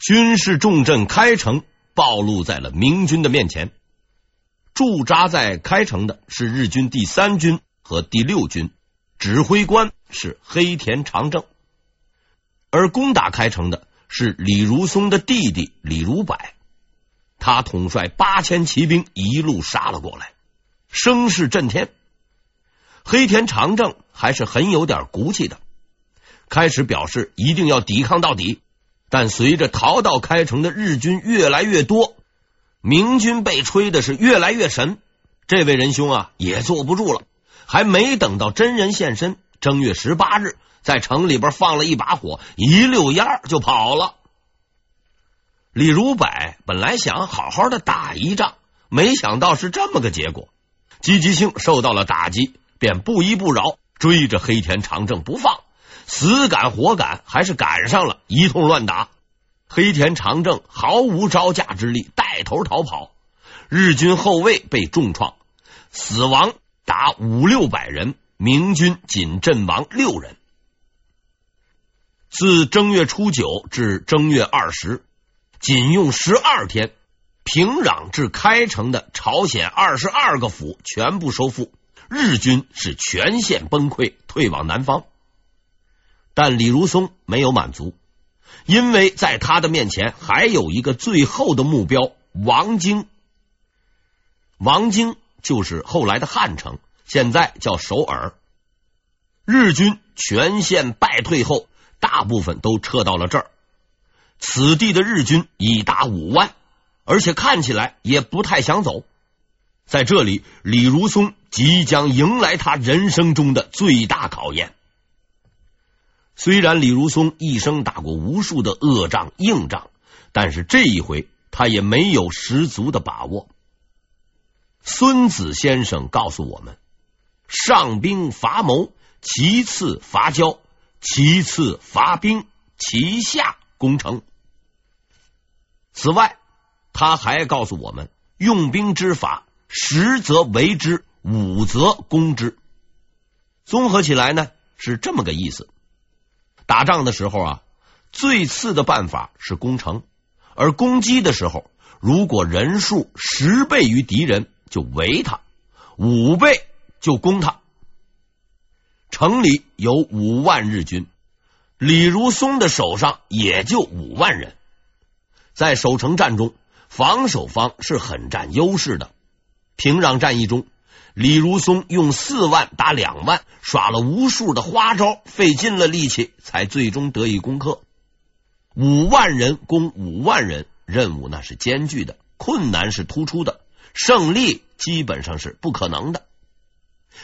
军事重镇开城暴露在了明军的面前。驻扎在开城的是日军第三军和第六军，指挥官是黑田长政，而攻打开城的是李如松的弟弟李如柏，他统帅八千骑兵一路杀了过来，声势震天。黑田长政还是很有点骨气的，开始表示一定要抵抗到底。但随着逃到开城的日军越来越多，明军被吹的是越来越神。这位仁兄啊，也坐不住了，还没等到真人现身，正月十八日在城里边放了一把火，一溜烟就跑了。李如柏本来想好好的打一仗，没想到是这么个结果，积极性受到了打击。便不依不饶，追着黑田长政不放，死赶活赶，还是赶上了，一通乱打。黑田长政毫无招架之力，带头逃跑。日军后卫被重创，死亡达五六百人，明军仅阵亡六人。自正月初九至正月二十，仅用十二天，平壤至开城的朝鲜二十二个府全部收复。日军是全线崩溃，退往南方。但李如松没有满足，因为在他的面前还有一个最后的目标——王京。王京就是后来的汉城，现在叫首尔。日军全线败退后，大部分都撤到了这儿。此地的日军已达五万，而且看起来也不太想走。在这里，李如松即将迎来他人生中的最大考验。虽然李如松一生打过无数的恶仗、硬仗，但是这一回他也没有十足的把握。孙子先生告诉我们：上兵伐谋，其次伐交，其次伐兵，其下攻城。此外，他还告诉我们用兵之法。十则围之，五则攻之。综合起来呢，是这么个意思。打仗的时候啊，最次的办法是攻城；而攻击的时候，如果人数十倍于敌人，就围他；五倍就攻他。城里有五万日军，李如松的手上也就五万人。在守城战中，防守方是很占优势的。平壤战役中，李如松用四万打两万，耍了无数的花招，费尽了力气，才最终得以攻克。五万人攻五万人，任务那是艰巨的，困难是突出的，胜利基本上是不可能的。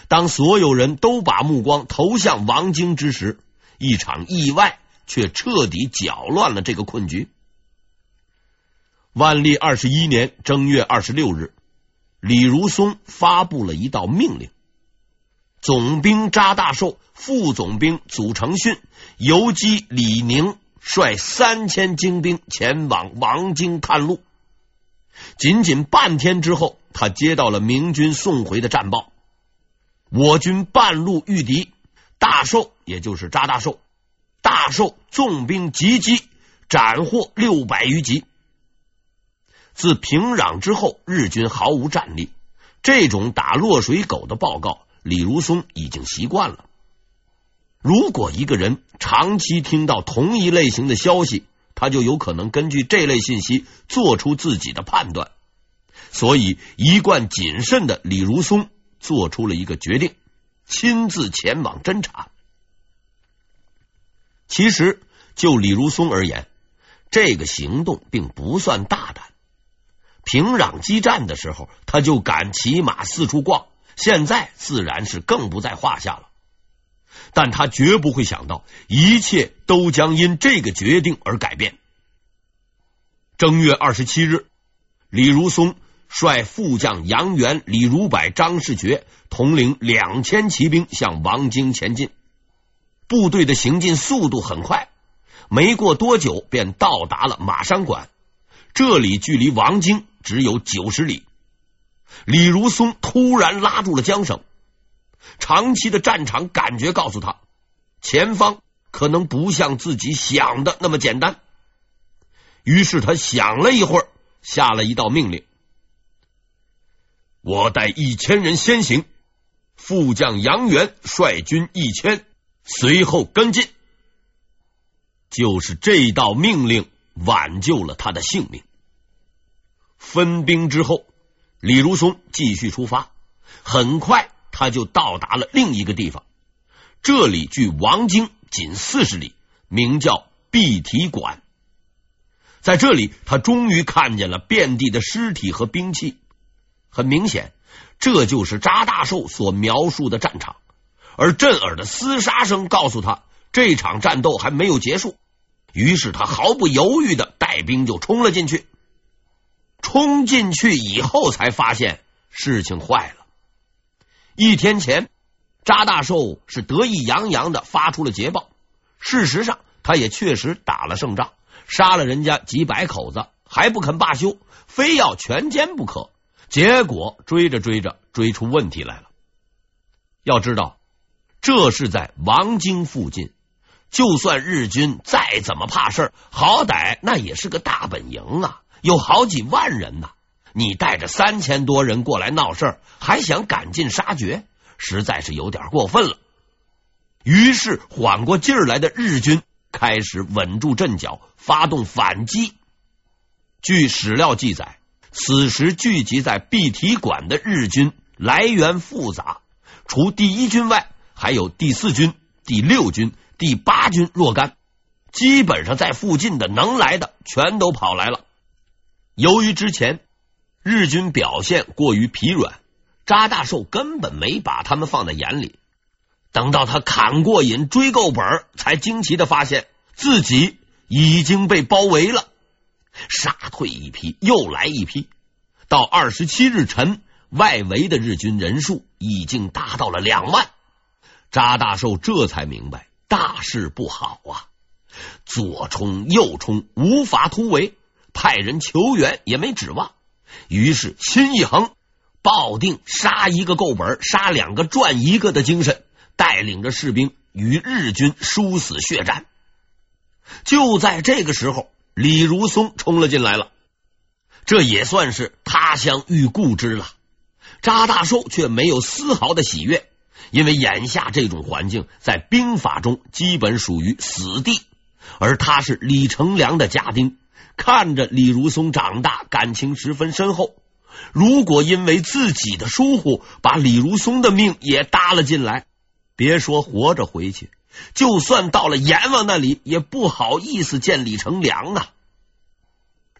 当所有人都把目光投向王京之时，一场意外却彻底搅乱了这个困局。万历二十一年正月二十六日。李如松发布了一道命令：总兵查大寿、副总兵祖承训、游击李宁率三千精兵前往王京探路。仅仅半天之后，他接到了明军送回的战报：我军半路遇敌，大寿也就是查大寿，大寿纵兵急击，斩获六百余级。自平壤之后，日军毫无战力。这种打落水狗的报告，李如松已经习惯了。如果一个人长期听到同一类型的消息，他就有可能根据这类信息做出自己的判断。所以，一贯谨慎的李如松做出了一个决定，亲自前往侦查。其实，就李如松而言，这个行动并不算大胆。平壤激战的时候，他就敢骑马四处逛，现在自然是更不在话下了。但他绝不会想到，一切都将因这个决定而改变。正月二十七日，李如松率副将杨元、李如柏、张世觉统领两千骑兵向王京前进，部队的行进速度很快，没过多久便到达了马山馆。这里距离王京。只有九十里，李如松突然拉住了缰绳。长期的战场感觉告诉他，前方可能不像自己想的那么简单。于是他想了一会儿，下了一道命令：“我带一千人先行，副将杨元率军一千，随后跟进。”就是这道命令挽救了他的性命。分兵之后，李如松继续出发，很快他就到达了另一个地方。这里距王京仅四十里，名叫碧提馆。在这里，他终于看见了遍地的尸体和兵器。很明显，这就是查大寿所描述的战场。而震耳的厮杀声告诉他，这场战斗还没有结束。于是他毫不犹豫的带兵就冲了进去。冲进去以后，才发现事情坏了。一天前，查大寿是得意洋洋的发出了捷报，事实上他也确实打了胜仗。杀了人家几百口子，还不肯罢休，非要全歼不可。结果追着追着，追出问题来了。要知道，这是在王京附近，就算日军再怎么怕事儿，好歹那也是个大本营啊，有好几万人呢。你带着三千多人过来闹事儿，还想赶尽杀绝，实在是有点过分了。于是缓过劲儿来的日军。开始稳住阵脚，发动反击。据史料记载，此时聚集在碧提馆的日军来源复杂，除第一军外，还有第四军、第六军、第八军若干。基本上在附近的能来的全都跑来了。由于之前日军表现过于疲软，扎大寿根本没把他们放在眼里。等到他砍过瘾、追够本，才惊奇的发现自己已经被包围了。杀退一批，又来一批，到二十七日晨，外围的日军人数已经达到了两万。扎大寿这才明白大事不好啊！左冲右冲，无法突围，派人求援也没指望。于是心一横，抱定杀一个够本，杀两个赚一个的精神。带领着士兵与日军殊死血战，就在这个时候，李如松冲了进来了。这也算是他乡遇故知了。查大寿却没有丝毫的喜悦，因为眼下这种环境在兵法中基本属于死地，而他是李成梁的家丁，看着李如松长大，感情十分深厚。如果因为自己的疏忽，把李如松的命也搭了进来。别说活着回去，就算到了阎王那里，也不好意思见李成梁啊。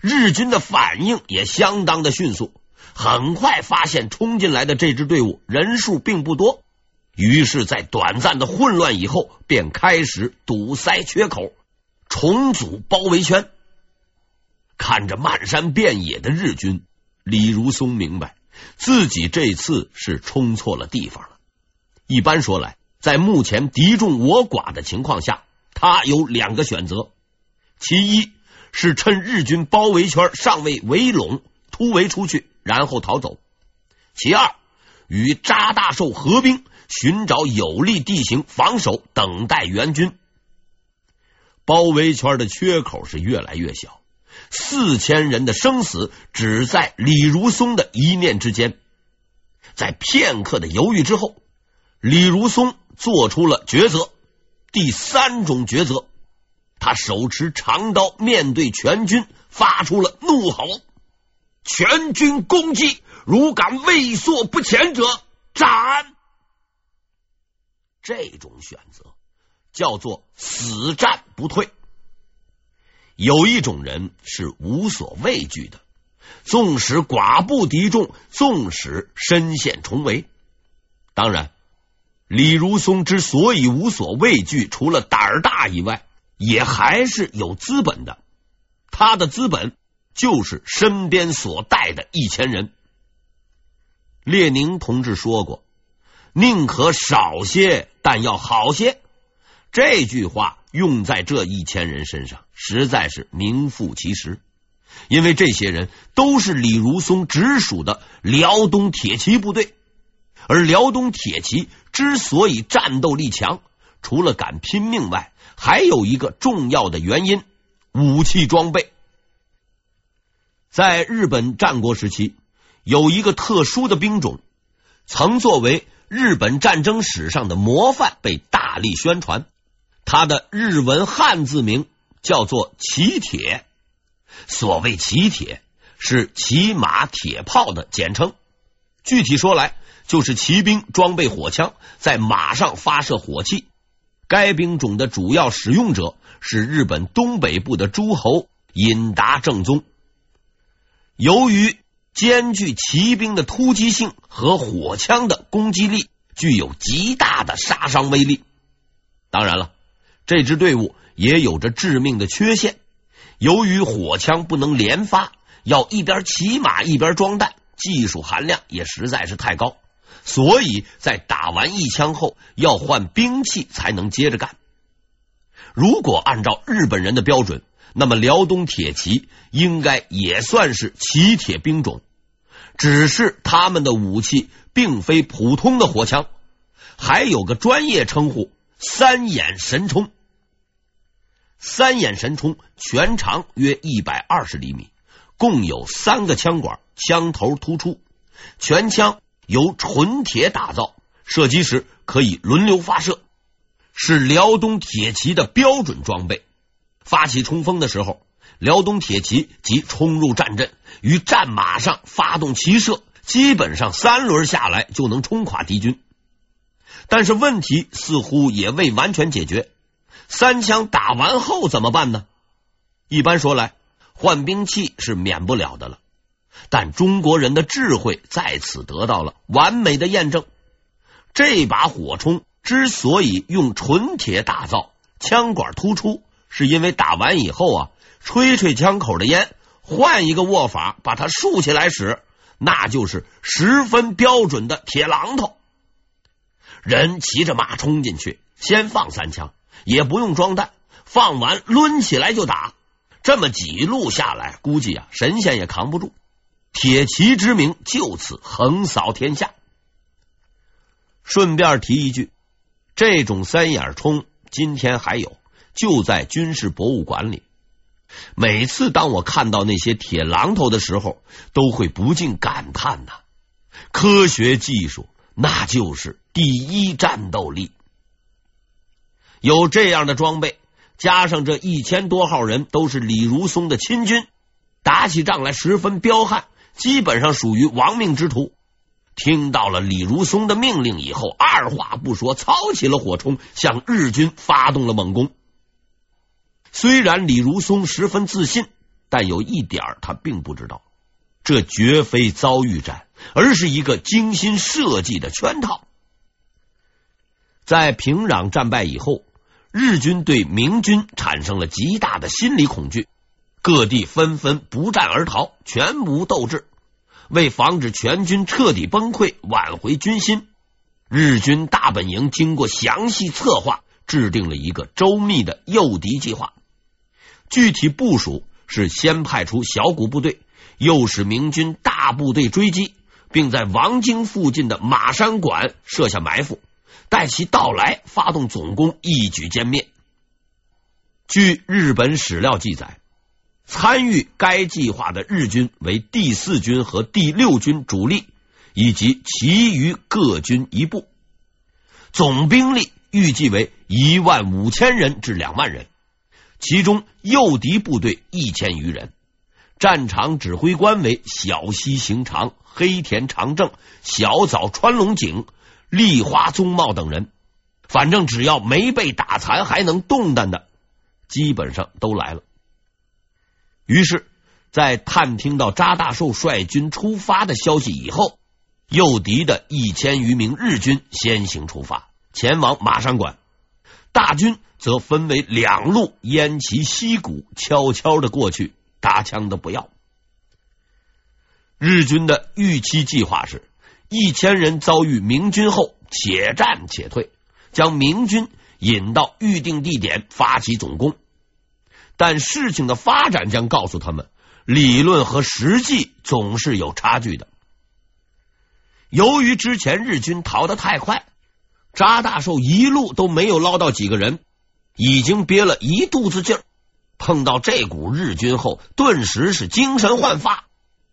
日军的反应也相当的迅速，很快发现冲进来的这支队伍人数并不多，于是，在短暂的混乱以后，便开始堵塞缺口，重组包围圈。看着漫山遍野的日军，李如松明白自己这次是冲错了地方了。一般说来，在目前敌众我寡的情况下，他有两个选择：其一是趁日军包围圈尚未围拢，突围出去，然后逃走；其二与扎大寿合兵，寻找有利地形防守，等待援军。包围圈的缺口是越来越小，四千人的生死只在李如松的一念之间。在片刻的犹豫之后，李如松。做出了抉择，第三种抉择，他手持长刀，面对全军，发出了怒吼：“全军攻击！如敢畏缩不前者，斩！”这种选择叫做死战不退。有一种人是无所畏惧的，纵使寡不敌众，纵使身陷重围，当然。李如松之所以无所畏惧，除了胆儿大以外，也还是有资本的。他的资本就是身边所带的一千人。列宁同志说过：“宁可少些，但要好些。”这句话用在这一千人身上，实在是名副其实。因为这些人都是李如松直属的辽东铁骑部队。而辽东铁骑之所以战斗力强，除了敢拼命外，还有一个重要的原因：武器装备。在日本战国时期，有一个特殊的兵种，曾作为日本战争史上的模范被大力宣传。他的日文汉字名叫做骑铁。所谓骑铁，是骑马铁炮的简称。具体说来，就是骑兵装备火枪，在马上发射火器。该兵种的主要使用者是日本东北部的诸侯引达正宗。由于兼具骑兵的突击性和火枪的攻击力，具有极大的杀伤威力。当然了，这支队伍也有着致命的缺陷。由于火枪不能连发，要一边骑马一边装弹，技术含量也实在是太高，所以在打完一枪后要换兵器才能接着干。如果按照日本人的标准，那么辽东铁骑应该也算是骑铁兵种，只是他们的武器并非普通的火枪，还有个专业称呼“三眼神冲”。三眼神冲全长约一百二十厘米，共有三个枪管，枪头突出，全枪由纯铁打造，射击时可以轮流发射，是辽东铁骑的标准装备。发起冲锋的时候，辽东铁骑即冲入战阵，于战马上发动骑射，基本上三轮下来就能冲垮敌军。但是问题似乎也未完全解决，三枪打完后怎么办呢？一般说来，换兵器是免不了的了。但中国人的智慧在此得到了完美的验证。这把火冲之所以用纯铁打造，枪管突出。是因为打完以后啊，吹吹枪口的烟，换一个握法，把它竖起来使，那就是十分标准的铁榔头。人骑着马冲进去，先放三枪，也不用装弹，放完抡起来就打。这么几路下来，估计啊，神仙也扛不住。铁骑之名就此横扫天下。顺便提一句，这种三眼冲今天还有。就在军事博物馆里，每次当我看到那些铁榔头的时候，都会不禁感叹呐：科学技术那就是第一战斗力。有这样的装备，加上这一千多号人都是李如松的亲军，打起仗来十分彪悍，基本上属于亡命之徒。听到了李如松的命令以后，二话不说，操起了火冲，向日军发动了猛攻。虽然李如松十分自信，但有一点他并不知道，这绝非遭遇战，而是一个精心设计的圈套。在平壤战败以后，日军对明军产生了极大的心理恐惧，各地纷纷不战而逃，全无斗志。为防止全军彻底崩溃，挽回军心，日军大本营经过详细策划，制定了一个周密的诱敌计划。具体部署是先派出小股部队，诱使明军大部队追击，并在王京附近的马山馆设下埋伏，待其到来发动总攻，一举歼灭。据日本史料记载，参与该计划的日军为第四军和第六军主力，以及其余各军一部，总兵力预计为一万五千人至两万人。其中诱敌部队一千余人，战场指挥官为小西行长、黑田长政、小早川隆景、立花宗茂等人。反正只要没被打残还能动弹的，基本上都来了。于是，在探听到扎大寿率军出发的消息以后，诱敌的一千余名日军先行出发，前往马山馆。大军则分为两路，偃旗息鼓，悄悄的过去，打枪的不要。日军的预期计划是：一千人遭遇明军后，且战且退，将明军引到预定地点，发起总攻。但事情的发展将告诉他们，理论和实际总是有差距的。由于之前日军逃得太快。查大寿一路都没有捞到几个人，已经憋了一肚子劲儿，碰到这股日军后，顿时是精神焕发，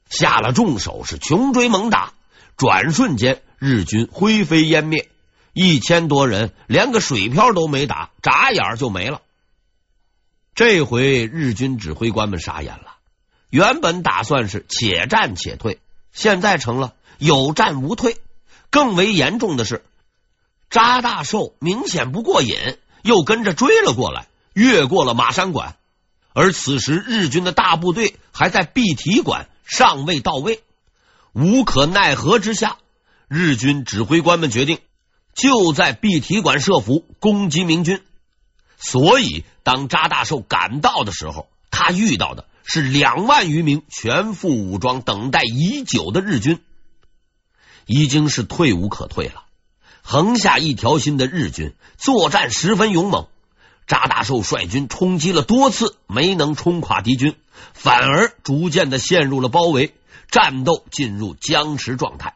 下了重手，是穷追猛打，转瞬间日军灰飞烟灭，一千多人连个水漂都没打，眨眼就没了。这回日军指挥官们傻眼了，原本打算是且战且退，现在成了有战无退。更为严重的是，扎大寿明显不过瘾，又跟着追了过来，越过了马山关。而此时日军的大部队还在碧提馆，尚未到位。无可奈何之下，日军指挥官们决定就在碧提馆设伏攻击明军。所以，当查大寿赶到的时候，他遇到的是两万余名全副武装、等待已久的日军，已经是退无可退了。横下一条心的日军作战十分勇猛。查大寿率军冲击了多次，没能冲垮敌军，反而逐渐的陷入了包围，战斗进入僵持状态。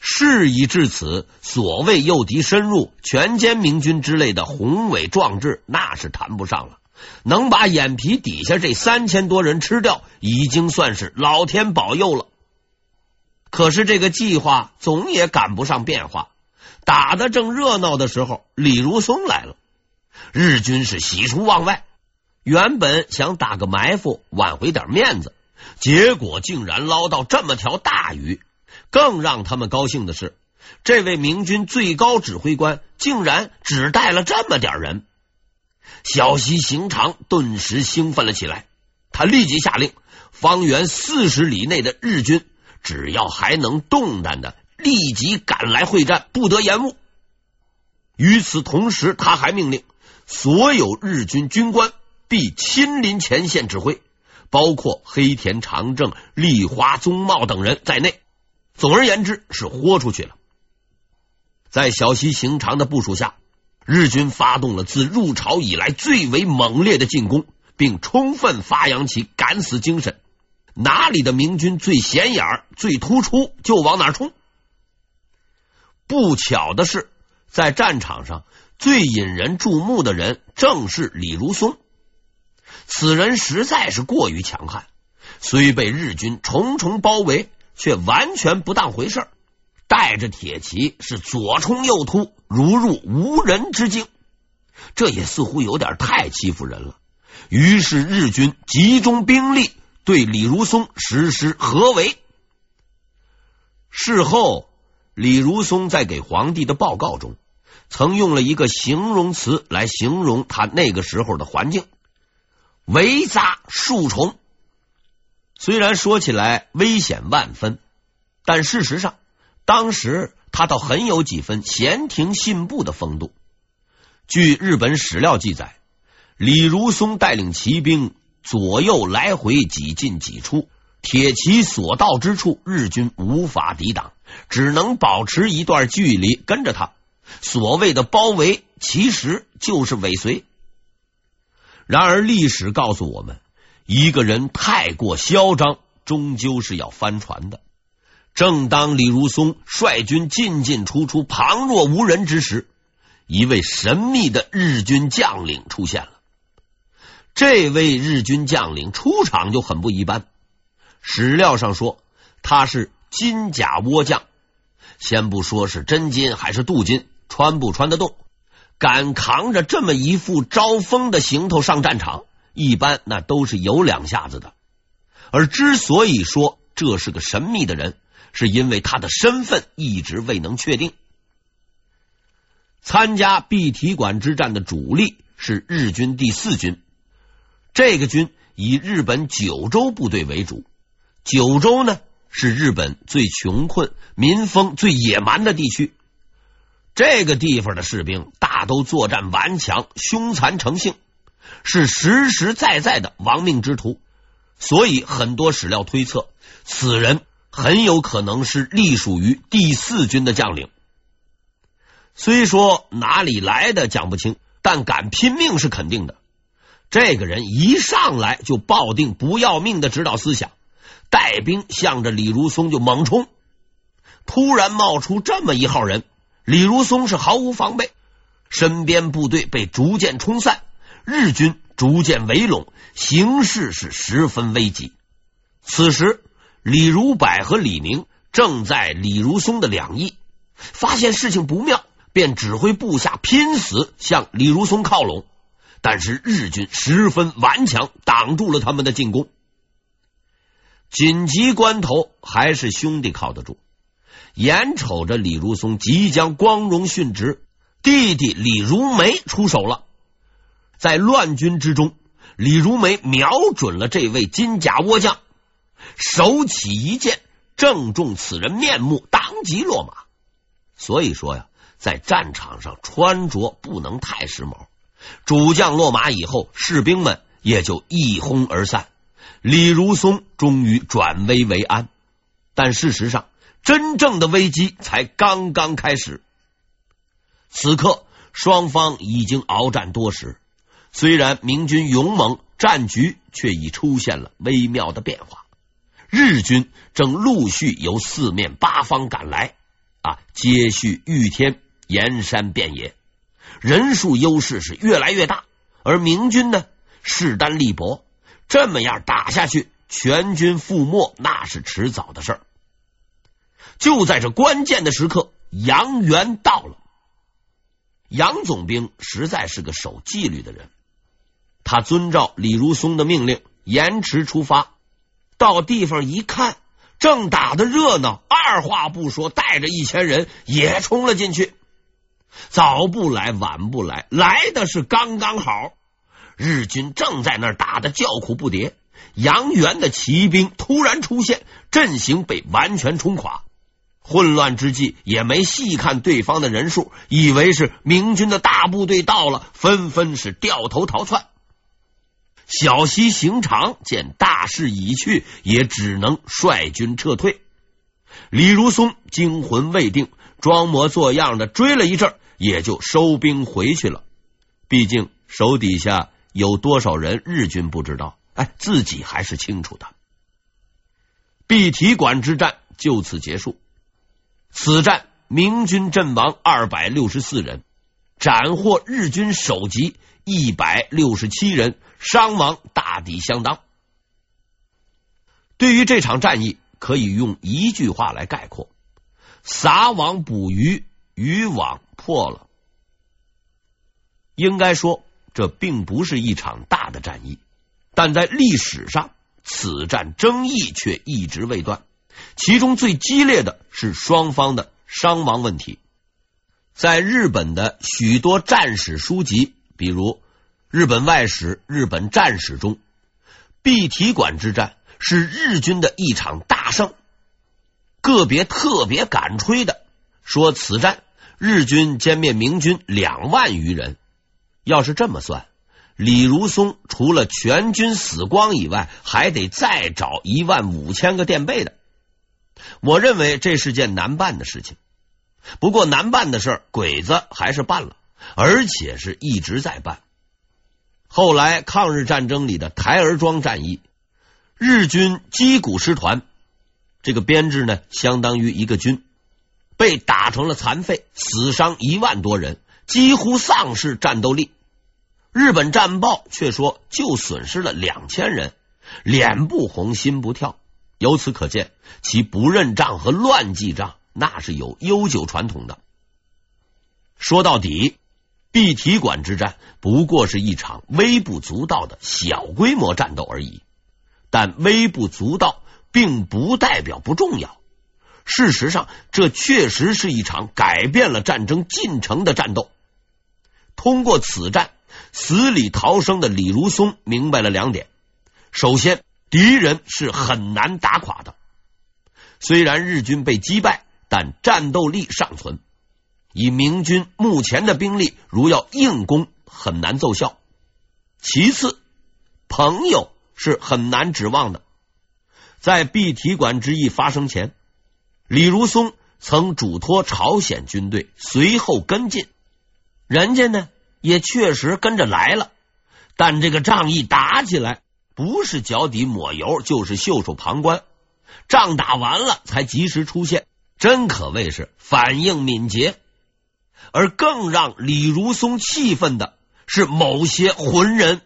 事已至此，所谓诱敌深入、全歼明军之类的宏伟壮志，那是谈不上了。能把眼皮底下这三千多人吃掉，已经算是老天保佑了。可是这个计划总也赶不上变化。打的正热闹的时候，李如松来了。日军是喜出望外，原本想打个埋伏挽回点面子，结果竟然捞到这么条大鱼。更让他们高兴的是，这位明军最高指挥官竟然只带了这么点人。小西行长顿时兴奋了起来，他立即下令，方圆四十里内的日军，只要还能动弹的，立即赶来会战，不得延误。与此同时，他还命令。所有日军军官必亲临前线指挥，包括黑田长政、立花宗茂等人在内。总而言之，是豁出去了。在小西行长的部署下，日军发动了自入朝以来最为猛烈的进攻，并充分发扬起敢死精神。哪里的明军最显眼、最突出，就往哪冲。不巧的是，在战场上。最引人注目的人正是李如松，此人实在是过于强悍，虽被日军重重包围，却完全不当回事儿，带着铁骑是左冲右突，如入无人之境。这也似乎有点太欺负人了。于是日军集中兵力对李如松实施合围。事后，李如松在给皇帝的报告中。曾用了一个形容词来形容他那个时候的环境：围扎数重。虽然说起来危险万分，但事实上，当时他倒很有几分闲庭信步的风度。据日本史料记载，李如松带领骑兵左右来回几进几出，铁骑所到之处，日军无法抵挡，只能保持一段距离跟着他。所谓的包围，其实就是尾随。然而，历史告诉我们，一个人太过嚣张，终究是要翻船的。正当李如松率军进进出出，旁若无人之时，一位神秘的日军将领出现了。这位日军将领出场就很不一般，史料上说他是金甲倭将，先不说是真金还是镀金。穿不穿得动？敢扛着这么一副招风的行头上战场，一般那都是有两下子的。而之所以说这是个神秘的人，是因为他的身份一直未能确定。参加碧提馆之战的主力是日军第四军，这个军以日本九州部队为主。九州呢，是日本最穷困、民风最野蛮的地区。这个地方的士兵大都作战顽强、凶残成性，是实实在在的亡命之徒。所以很多史料推测，此人很有可能是隶属于第四军的将领。虽说哪里来的讲不清，但敢拼命是肯定的。这个人一上来就抱定不要命的指导思想，带兵向着李如松就猛冲。突然冒出这么一号人。李如松是毫无防备，身边部队被逐渐冲散，日军逐渐围拢，形势是十分危急。此时，李如柏和李明正在李如松的两翼，发现事情不妙，便指挥部下拼死向李如松靠拢。但是日军十分顽强，挡住了他们的进攻。紧急关头，还是兄弟靠得住。眼瞅着李如松即将光荣殉职，弟弟李如梅出手了。在乱军之中，李如梅瞄准了这位金甲倭将，手起一剑，正中此人面目，当即落马。所以说呀，在战场上穿着不能太时髦。主将落马以后，士兵们也就一哄而散。李如松终于转危为安，但事实上，真正的危机才刚刚开始。此刻，双方已经鏖战多时，虽然明军勇猛，战局却已出现了微妙的变化。日军正陆续由四面八方赶来，啊，接续御天，沿山遍野。人数优势是越来越大，而明军呢，势单力薄，这么样打下去，全军覆没那是迟早的事儿。就在这关键的时刻，杨元到了。杨总兵实在是个守纪律的人，他遵照李如松的命令，延迟出发。到地方一看，正打得热闹，二话不说，带着一千人也冲了进去。早不来，晚不来，来的是刚刚好。日军正在那儿打得叫苦不迭，杨元的骑兵突然出现，阵型被完全冲垮。混乱之际，也没细看对方的人数，以为是明军的大部队到了，纷纷是掉头逃窜。小西行长见大势已去，也只能率军撤退。李如松惊魂未定，装模作样的追了一阵。也就收兵回去了。毕竟手底下有多少人，日军不知道，哎，自己还是清楚的。碧提馆之战就此结束。此战明军阵亡二百六十四人，斩获日军首级一百六十七人，伤亡大抵相当。对于这场战役，可以用一句话来概括：撒网捕鱼，渔网破了。应该说，这并不是一场大的战役，但在历史上，此战争议却一直未断。其中最激烈的是双方的伤亡问题。在日本的许多战史书籍，比如《日本外史》《日本战史》中，碧提馆之战是日军的一场大胜。个别特别敢吹的说，此战日军歼灭明军两万余人。要是这么算，李如松除了全军死光以外，还得再找一万五千个垫背的。我认为这是件难办的事情。不过难办的事儿，鬼子还是办了，而且是一直在办。后来抗日战争里的台儿庄战役，日军击鼓师团这个编制呢，相当于一个军，被打成了残废，死伤一万多人。几乎丧失战斗力，日本战报却说就损失了两千人，脸不红心不跳。由此可见，其不认账和乱记账那是有悠久传统的。说到底，碧提馆之战不过是一场微不足道的小规模战斗而已，但微不足道并不代表不重要。事实上，这确实是一场改变了战争进程的战斗。通过此战，死里逃生的李如松明白了两点：首先，敌人是很难打垮的；虽然日军被击败，但战斗力尚存。以明军目前的兵力，如要硬攻，很难奏效。其次，朋友是很难指望的。在碧提馆之役发生前，李如松曾嘱托朝鲜军队随后跟进。人家呢也确实跟着来了，但这个仗一打起来，不是脚底抹油，就是袖手旁观。仗打完了才及时出现，真可谓是反应敏捷。而更让李如松气愤的是，某些浑人